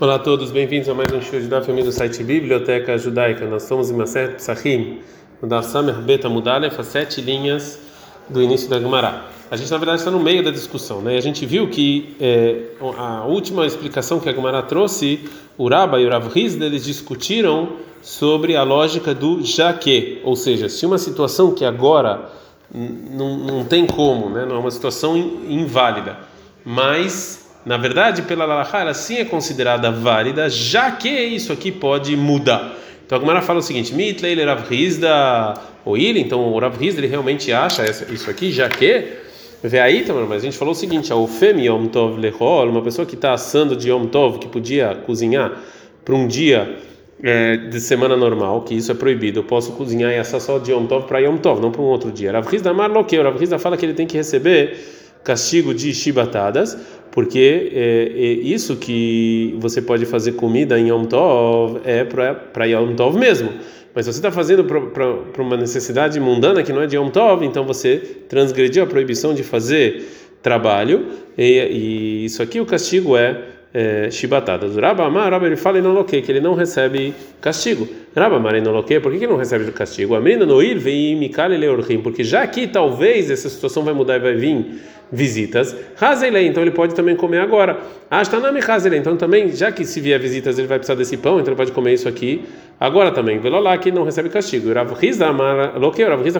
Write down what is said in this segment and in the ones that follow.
Olá a todos, bem-vindos a mais um show da família do site Biblioteca Judaica. Nós estamos em Maset Psachim, no Daf Samer Beta Mudalef, as sete linhas do início da Gemara. A gente, na verdade, está no meio da discussão, né? A gente viu que é, a última explicação que a Gemara trouxe, o Rabba e o Rav eles discutiram sobre a lógica do jaque, ou seja, se uma situação que agora não, não tem como, né? Não é uma situação inválida, mas na verdade, pela Lalachá, ela sim é considerada válida, já que isso aqui pode mudar. Então a Gemara fala o seguinte: Mitlei Rav Hizda ou ele, então o Rav Hizda ele realmente acha isso aqui, já que. Vê aí, mas a gente falou o seguinte: a Ofemi Yom Tov Lechol, uma pessoa que está assando de Yom Tov, que podia cozinhar para um dia é, de semana normal, que isso é proibido, eu posso cozinhar e assar só de Yom Tov para Yom Tov, não para um outro dia. Rav Hizda Marloqueu, Rav Hizda fala que ele tem que receber castigo de chibatadas, porque é, é isso que você pode fazer comida em Yom Tov é para Yom Tov mesmo. Mas você está fazendo para uma necessidade mundana que não é de Yom Tov, então você transgrediu a proibição de fazer trabalho, e, e isso aqui o castigo é é, chibatadas. Rabba Amar, Rabba ele fala que ele não recebe castigo. Rabba Amar Inoloque, por que ele não recebe castigo? Amrina Noir vem Mikale Leorchim, porque já aqui talvez essa situação vai mudar e vai vir visitas. Hazelei, então ele pode também comer agora. Ashtanami Hazelei, então também, já que se vier visitas ele vai precisar desse pão, então ele pode comer isso aqui agora também. Velolá que não recebe castigo. Rav Rizda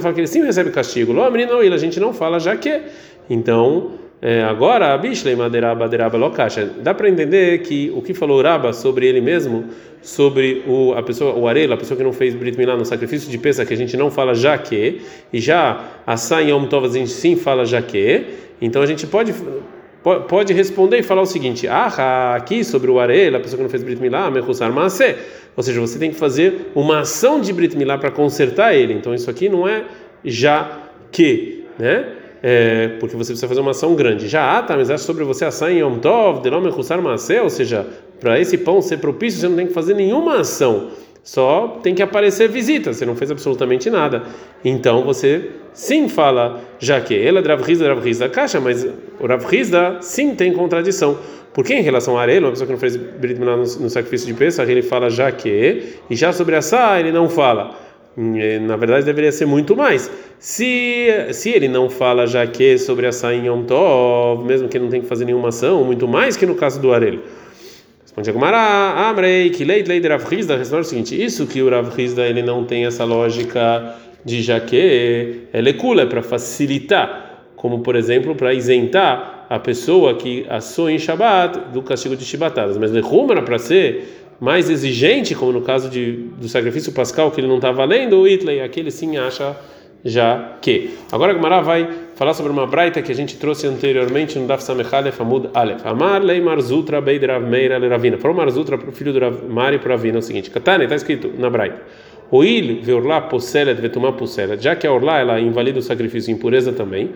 fala que ele sim recebe castigo. Lo Amrina Noir, a gente não fala já que. Então é, agora, a Bishlei Maderaba Deraba Lokasha, dá para entender que o que falou Raba sobre ele mesmo, sobre o, a pessoa, o Arela, a pessoa que não fez Brit Milá no sacrifício de peça, que a gente não fala já que, e já a Sai Yom Tov a gente sim fala já que, então a gente pode pode responder e falar o seguinte: Ah, aqui sobre o Arela, a pessoa que não fez Brit Milá, Mechusar Maaseh. Ou seja, você tem que fazer uma ação de Brit Milá para consertar ele. Então isso aqui não é já que, né? É, porque você precisa fazer uma ação grande. Já tá, mas acho sobre você assar em Yom Tov, Delome Hussar Masé, ou seja, para esse pão ser propício, você não tem que fazer nenhuma ação, só tem que aparecer visita, você não fez absolutamente nada. Então você sim fala, já que ela é Rav Rizda, Rav Rizda caixa, mas o Rav Rizda sim tem contradição. Porque em relação a Arelo, uma pessoa que não fez Brit no, no sacrifício de Pesach, ele fala já que, e já sobre assar ele não fala. É, na verdade deveria ser muito mais. Se, se ele não fala já que sobre a sainha Yom Tov, mesmo que ele não tem que fazer nenhuma ação, muito mais que no caso do Arelo. Responde a Gumara, Amrei, que lei de Rav Hizda, responde o seguinte: isso que o Rav Hizda ele não tem essa lógica de já que é lecula, é para facilitar, como por exemplo para isentar a pessoa que assou em Shabat do castigo de chibatadas, mas lechuma era para ser mais exigente, como no caso de, do sacrifício pascal, que ele não está valendo, o Itley, aquele sim acha já que. Agora a vai falar sobre uma braita que a gente trouxe anteriormente no Daf Samechale Famud Aleph. Amar lei Marzutra beid Rav Meira le Ravina. Falou Marzutra para o filho do Rav Mari para Ravina é o seguinte: Katane, está escrito na braita. Oil veorlá poselet vetumá poselet, já que a orlá ela invalida o sacrifício impureza também.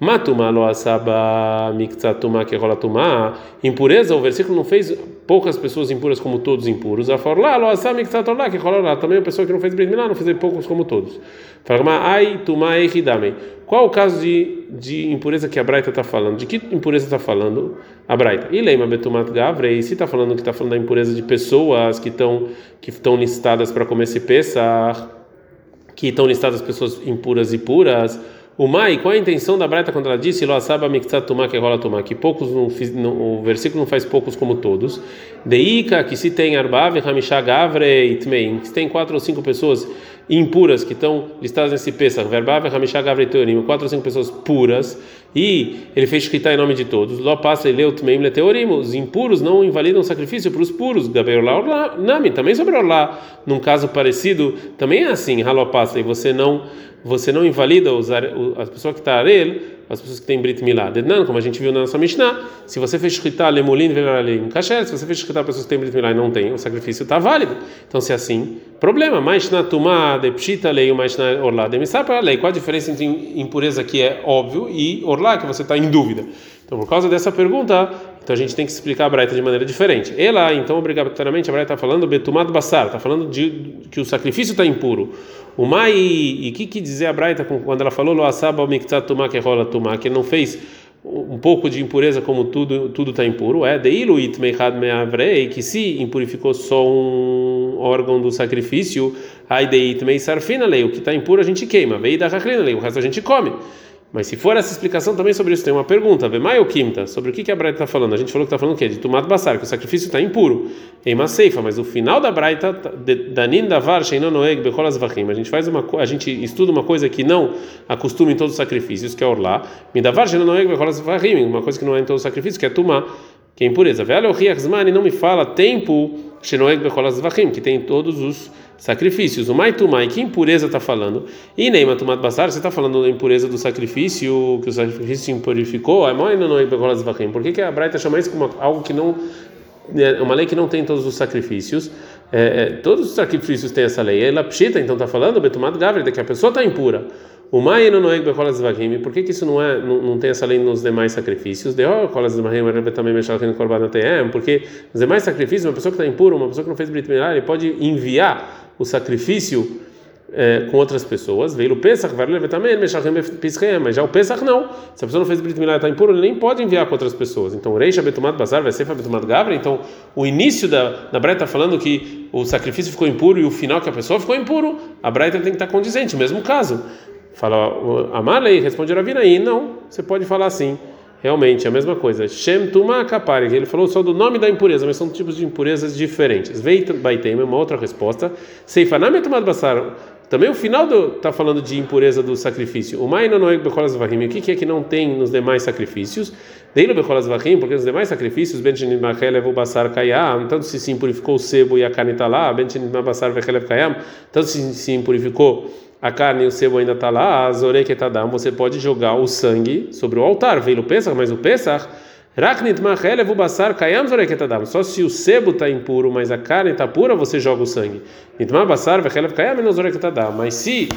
Matuma lo asaba miktsatuma que rola tumá. Impureza, o versículo não fez poucas pessoas impuras como todos impuros. A forlá lo asaba miktsatolá que rola lá. Também a pessoa que não fez brit milá não fez poucos como todos. Fala, ai tumá echidame. Qual o caso de, de impureza que a Braita está falando? De que impureza está falando a Braita? E leima betumat gavrei, se está falando que está falando da impureza de pessoas que estão que estão listadas para comer esse pesar, que estão listadas pessoas impuras e puras, o Mai, qual é a intenção da Braita quando ela disse lo asaba miktsat que rola tumá que poucos não, não, o versículo não faz poucos como todos. Deika que se tem arbave hamishá gavrei tmein, que se tem quatro ou cinco pessoas impuras que estão listadas nesse Pesach, Verbave, Hamishá, Gavre, Teorim, quatro ou cinco pessoas puras, e ele fez escrita em nome de todos. Ló passa e leu Tmeim, Leteorim, os impuros não invalidam o sacrifício para os puros. Gabrielá, Orlá, Nami, também sobre Orlá, num caso parecido, também é assim, Haló passa, e você não você não invalida as pessoas que estão tá arel, as pessoas que têm Brit Milá. Dednan, como a gente viu na nossa Mishnah, se você fez shkita lemulin velalim kasher, se você fez shkita pessoas que têm Brit Milá e não tem, o sacrifício está válido. Então, se é assim, problema. Mais na tumá de pshita lei, mais na orlá de para lei. Qual a diferença entre impureza que é óbvio e orlá que você está em dúvida? Então, por causa dessa pergunta, então a gente tem que explicar a Braita de maneira diferente. Ela, então, obrigatoriamente, a Braita está falando betumado basar, está falando de que o sacrifício está impuro. O mai, e o que, que dizer a Braita quando ela falou lo asaba o miktsat tumá que rola tumá, que ele não fez um pouco de impureza como tudo tudo está impuro é deilu itmeichad meavrei que se impurificou só um órgão do sacrifício aí meisarfina lei o que está impuro a gente queima veio da o resto a gente come mas se for essa explicação também sobre isso, tem uma pergunta. Vemai ou quinta? Sobre o que, a Braita está falando? A gente falou que está falando o quê? De tomate basar, que o sacrifício está impuro. Em uma ceifa, mas o final da Braita, danin davar sheinonoeg becholas vachim. A gente faz uma a gente estuda uma coisa que não acostuma em todos os sacrifícios, que é orlar. Midavar sheinonoeg becholas vachim. Uma coisa que não é em todos os sacrifícios, que é tomar, que é impureza. Velho riachzman, não me fala tempo vachim, que tem todos os sacrifícios. O maitumai, que impureza está falando? E nem matumat basar, você está falando da impureza do sacrifício, que o sacrifício impurificou? É é Por que, que a Braita chama isso como algo que não. É uma lei que não tem todos os sacrifícios. É, é, todos os sacrifícios têm essa lei. Ela pshita, então está falando, betumat gavre, que a pessoa está impura. O mai não é becolas vagim. Por que, que isso não é não, não tem essa lei nos demais sacrifícios? De oh, colas vagim, também mexer no corban porque nos demais sacrifícios uma pessoa que está impura, uma pessoa que não fez brit ele pode enviar o sacrifício é, com outras pessoas, veio o Pesach, vai levar também, mas já o Pesach não. Se a pessoa não fez Brit Milá e está impuro, ele nem pode enviar com outras pessoas. Então, Reisha Betumat Bazar vai ser Betumat Gavra. Então, o início da, da Braita está falando que o sacrifício ficou impuro e o final que a pessoa ficou impuro, a Braita tem que estar condizente, mesmo caso. Fala, Amarlei, responde Ravinaí, não, você pode falar assim. Realmente, é a mesma coisa. Shem Tuma ele falou só do nome da impureza, mas são tipos de impurezas diferentes. Veit Baitem, uma outra resposta. Seifanam Etumad Basar. Também o final está falando de impureza do sacrifício. O Maina Noeg Becholas Vahim. O que é que não tem nos demais sacrifícios? Deilo Becholas Vahim, porque nos demais sacrifícios, Benchinit Machelev Basar Kayam, tanto se se impurificou o sebo e a carne está lá, Benchinit Basar Vechelev Kayam, tanto se se impurificou a carne e o sebo ainda está lá, a zoreketadam, você pode jogar o sangue sobre o altar, veio o Pesach, mas o Pesach, raknit machelev basar kayam zoreketadam, só se o sebo está impuro, mas a carne está pura, você joga o sangue. Nitma basar vechelev kayam zoreketadam, mas se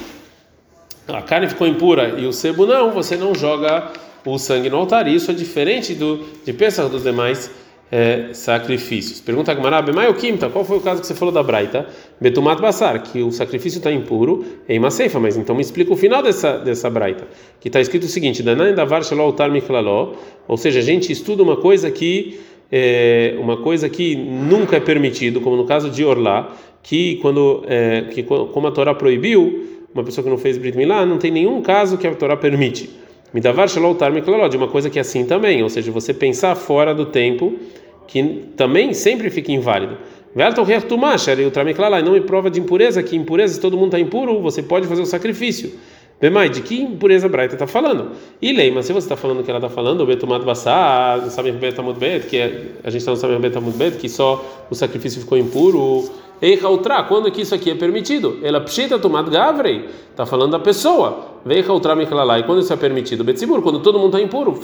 a carne ficou impura e o sebo não, você não joga o sangue no altar, isso é diferente do de Pesach dos demais é, sacrifícios. Pergunta a o Kimta, qual foi o caso que você falou da Braita? Betumat Basar, que o sacrifício está impuro em uma ceifa, mas então me explica o final dessa, dessa Braita, que está escrito o seguinte: Danan davar altar miklaló, ou seja, a gente estuda uma coisa que é, uma coisa que nunca é permitido, como no caso de Orlá, que quando é, que como a Torá proibiu, uma pessoa que não fez Brit Milá, não tem nenhum caso que a Torá permite. Midavar shalautar miklaló, de uma coisa que é assim também, ou seja, você pensar fora do tempo, que também sempre fica inválido. E não me prova de impureza, que impureza, se todo mundo está impuro, você pode fazer o sacrifício. Bemai, de que impureza Braita está falando? E Leima, se você está falando que ela está falando, o Betumat Bassá, sabe Betamut Bet, que é, a gente está no Saber Betamut Bet, que só o sacrifício ficou impuro. Eicha Ultra, quando que isso aqui é permitido? Ela pshita tomat gavrei, está falando da pessoa. Veicha Ultra Miklalai, quando isso é permitido? Betzibur, quando todo mundo está impuro,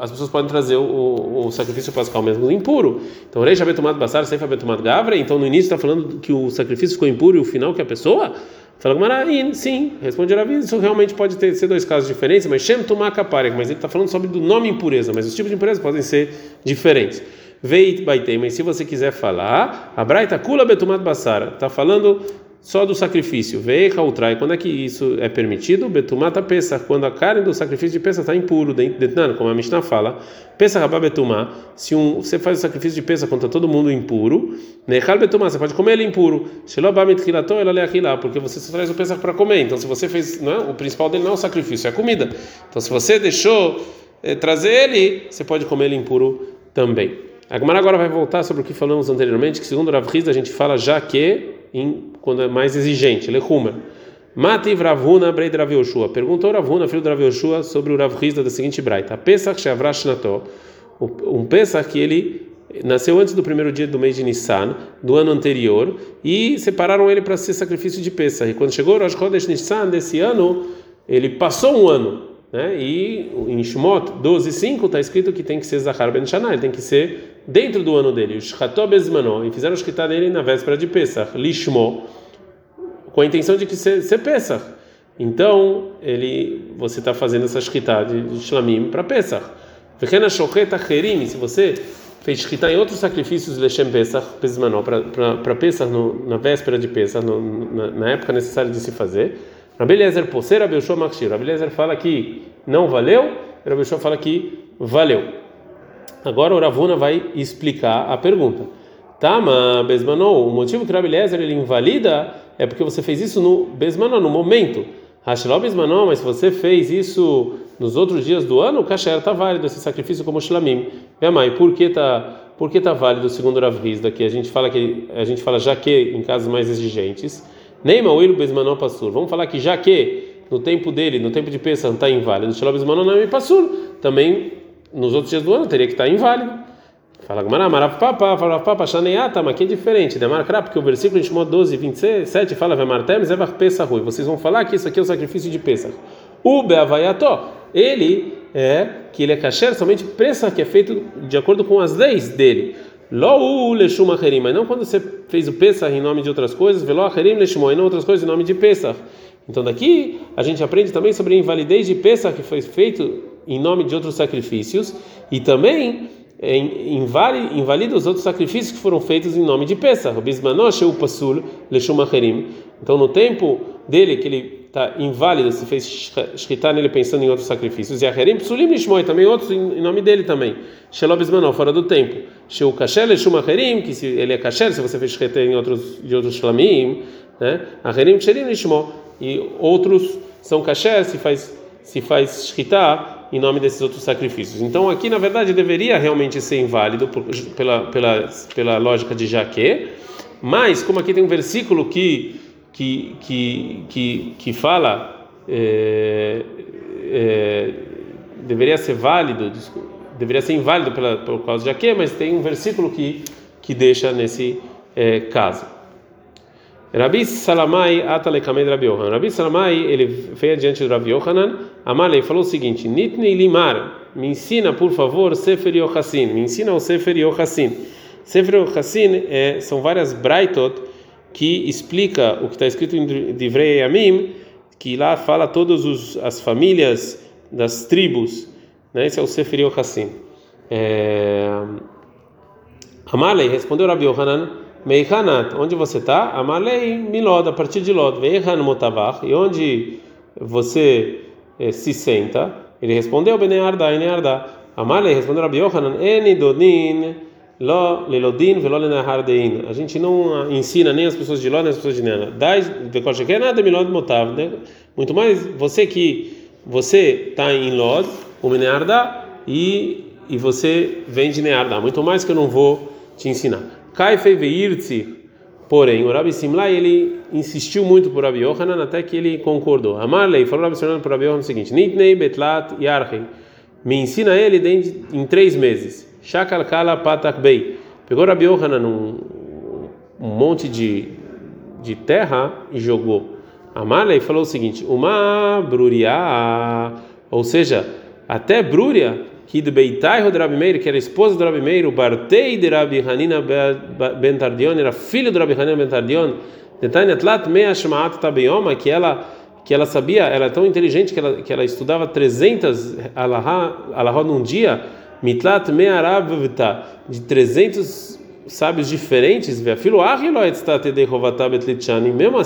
as pessoas podem trazer o, o, o sacrifício pascal mesmo impuro. Então, Reisha Betumat Bassar, Seifa Betumat Gavrei, então no início está falando que o sacrifício ficou impuro e o final que a pessoa? Fala Gumarain, sim, responde Ravi, isso realmente pode ter, ser dois casos diferentes, mas Shem Tumakaparek, mas ele está falando sobre do nome impureza, mas os tipos de impureza podem ser diferentes. Veit Baitei, mas se você quiser falar, a Braita Kula Betumat Basara, está falando só do sacrifício. Vei Hautrai, quando é que isso é permitido? Betumata Pesach, quando a carne do sacrifício de Pesach está impuro, dentro, como a Mishnah fala. Pesach Rabá Betumá, se um, você faz o sacrifício de Pesach contra todo mundo impuro, Nechal Betumá, você pode comer ele impuro. Shelobamit Hilato, ela porque você só traz o Pesach para comer. Então, se você fez, não é, o principal dele não é o sacrifício, é a comida. Então, se você deixou é, trazer ele, você pode comer ele impuro também. A Gemara agora vai voltar sobre o que falamos anteriormente, que segundo Rav Riz, a gente fala já que em, quando é mais exigente, lechumer. Mativ Ravuna Breid Rav Yoshua. Perguntou Ravuna, filho do Rav Yoshua, sobre o Rav Rizda da seguinte braita. Pesach Shavrash Nato. Um Pesach que ele nasceu antes do primeiro dia do mês de Nissan, do ano anterior, e separaram ele para ser sacrifício de Pesach. E quando chegou Rosh Chodesh Nissan desse ano, ele passou um ano. Né? E em Shmot 12:5 está escrito que tem que ser Zahar Ben Shana, ele tem que ser dentro do ano dele, e fizeram o shkita dele na véspera de Pesach, lishmo, com a intenção de que ser, Pesach. Então, ele, você está fazendo essa shkita de, shlamim para Pesach. Pequena shocheta herim, se você fez shkita em outros sacrifícios lechem Pesach, pesmanó, para Pesach, no, na véspera de Pesach, no, na, na, época necessária de se fazer, Rabbi Eliezer poser, Rabbi Yoshua Makshir. Rabbi Eliezer fala que não valeu, Rabbi Yoshua fala que valeu. Agora o Ravuna vai explicar a pergunta. Tama Besmanou, o motivo que o Rabi Lezer ele invalida é porque você fez isso no Besmanou, no momento. Hashlo Besmanou, mas se você fez isso nos outros dias do ano, o kasher está válido, esse sacrifício como Shlamim. Vemai, por que está por que tá válido segundo Rav Riz daqui? A gente fala que a gente fala já que em casos mais exigentes. Neima Will Besmanou Passur. Vamos falar que já que no tempo dele, no tempo de Pesach, está inválido. Shelo Besmanou não é Passur. Também nos outros dias do ano teria que estar tá inválido. Fala Gamara, Marav Papa, fala Papa, Shaneata, mas que é diferente. Demarcra, porque o versículo de Shimon 12, 27 fala Vemartem, Zevach Pesach Vocês vão falar que isso aqui é o sacrifício de Pesach. O Beavayató, ele é que ele é kasher somente Pesach, que é feito de acordo com as leis dele. Lo leshum acherim, mas não quando você fez o Pesach em nome de outras coisas, velo acherim leshum, e não outras coisas em nome de Pesach. Então daqui a gente aprende também sobre a invalidez de Pesach que foi feito em nome de outros sacrifícios e também invalida os outros sacrifícios que foram feitos em nome de Pesach. Então no tempo dele que ele está inválido, se fez shkita nele pensando em outros sacrifícios. E acherim psulim lishmoi, também outros em nome dele também. Shelob bismanol, fora do tempo. Sheu kasher leshum que se ele é kasher, se você fez shkita em outros de outros shlamim, né? Acherim psherim lishmo. E outros são kasher, se faz se faz shkita em nome desses outros sacrifícios. Então aqui na verdade deveria realmente ser inválido por, pela, pela, pela lógica de Jaque, mas como aqui tem um versículo que que que que, que fala é, é, deveria ser válido, deveria ser inválido pela, por causa de Jaque, mas tem um versículo que que deixa nesse é, caso. Rabi Salamai atalekamed Rabi Yohanan. Rabi Salamai ele veio adiante do Rabi Yohanan. Amalei falou o seguinte: Nitni limar, me ensina por favor Sefer Yochassin, me ensina o Sefer Yochassin. Sefer Yochassin é, são várias braitot que explica o que está escrito em Divrei Yamim, que lá fala todas as famílias das tribos. Né? Esse é o Sefer Yochassin. É... Amalei respondeu Rabi Yohanan. Meihanat, onde você está? Amalei Milod, a partir de Lod. Veihan Motavach, e onde você se senta? Ele respondeu, Bene Arda, Ene Arda. Amalei respondeu Rabi Yohanan, Eni Dodin, Lo Lelodin, Velo Lenahardein. A gente não ensina nem as pessoas de Lod, nem as pessoas de Nena. Dai, de nada, Milod Motav. Né? Muito mais você que você está em Lod, o Menearda, e, e você vem de Nearda. Muito mais que eu não vou te ensinar. Kaifei veirtzi, porém, o Rabi Simlai ele insistiu muito por Rabi Yohanan até que ele concordou. Amarlei falou Rabi por Rabi Yohanan o seguinte: Nitnei betlat yarchei, me ensina ele em três meses. Shakal kala patak bei. Pegou Rabi Yohanan num um monte de, de terra e jogou. Amarlei falou o seguinte: Uma bruria, ou seja, até bruria de Beitai do Rabi Meir, que era esposa do Rabi Meir, o Bartei de Rabi Hanina ben Tardion, era filho do Rabi Hanina ben Tardion, Detanyatlat mea shmaat tabeyoma, que ela que ela sabia, ela é tão inteligente que ela que ela estudava 300 alahá, num dia, mitlat mea rabvita, de 300 sábios diferentes, mesmo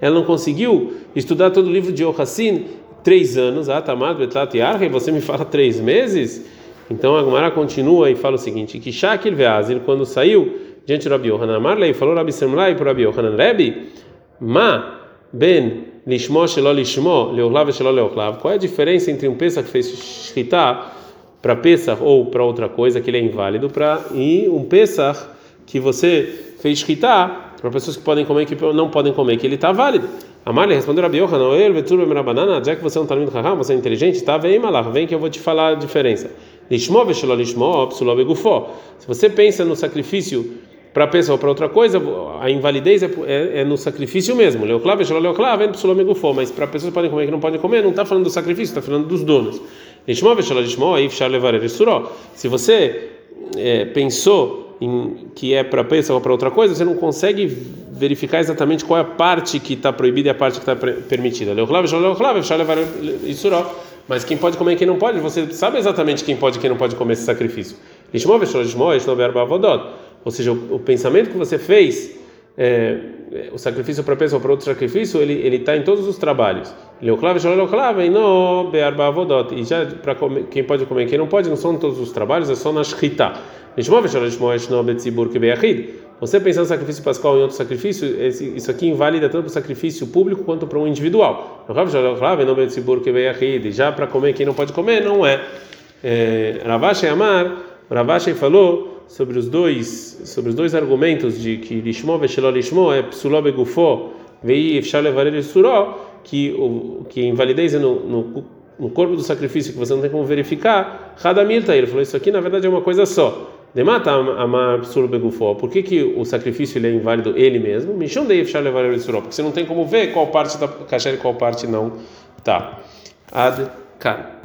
ela não conseguiu estudar todo o livro de Yohassin três anos, Atamad Betlat Yarha, e você me fala três meses? Então a Gemara continua e fala o seguinte: que Shakil Veazir, quando saiu diante do Rabi Yohanan Marley, falou Rabi Semlai para Rabi Yohanan Rebi, Ma Ben Lishmo Shelo Lishmo, Leoclav Shelo Leoclav. Qual é a diferença entre um Pesach que fez Shritá para Pesach ou para outra coisa que ele é inválido para e um Pesach que você fez Shritá para pessoas que podem comer que não podem comer, que ele está válido. Amália respondeu a Biohanan, ele vetur banana, já que você é um talmud raham, você é inteligente, tá? Vem malach, vem que eu vou te falar a diferença. Lishmo veshelo lishmo, psuló begufó. Se você pensa no sacrifício para pessoa ou para outra coisa, a invalidez é, é, é no sacrifício mesmo. Leoclav veshelo leoclav, vem psuló. Mas para pessoas que podem comer que não podem comer, não está falando do sacrifício, está falando dos donos. Lishmo veshelo lishmo, fechar levar ele Se você é, pensou em, que é para pessoa ou para outra coisa, você não consegue verificar exatamente qual é a parte que está proibida e a parte que está permitida. Mas quem pode comer e quem não pode, você sabe exatamente quem pode e quem não pode comer esse sacrifício. Ou seja, o pensamento que você fez é, o sacrifício ou para outro sacrifício, ele ele está em todos os trabalhos. Leoclave, Leoclave, e não Bearba Avodot. E já para quem pode comer, quem não pode, não são em todos os trabalhos, é só na Shchita. Você pensar no sacrifício pascal em outro sacrifício, isso aqui invalida tanto para o sacrifício público quanto para o individual. Já para comer, quem não pode comer, não é. Ravashi Amar, Ravashi falou sobre os dois sobre os dois argumentos de que lishmo veshelo lishmo é psuló begufó vei efshar levar suró que o que invalidez é no, no, no corpo do sacrifício que você não tem como verificar radamilta ele falou isso aqui na verdade é uma coisa só. Demata amar psuló begufó por que que o sacrifício ele é inválido ele mesmo? Mishon dei efshar levar suró porque você não tem como ver qual parte está cachê e qual parte não tá. Ad kan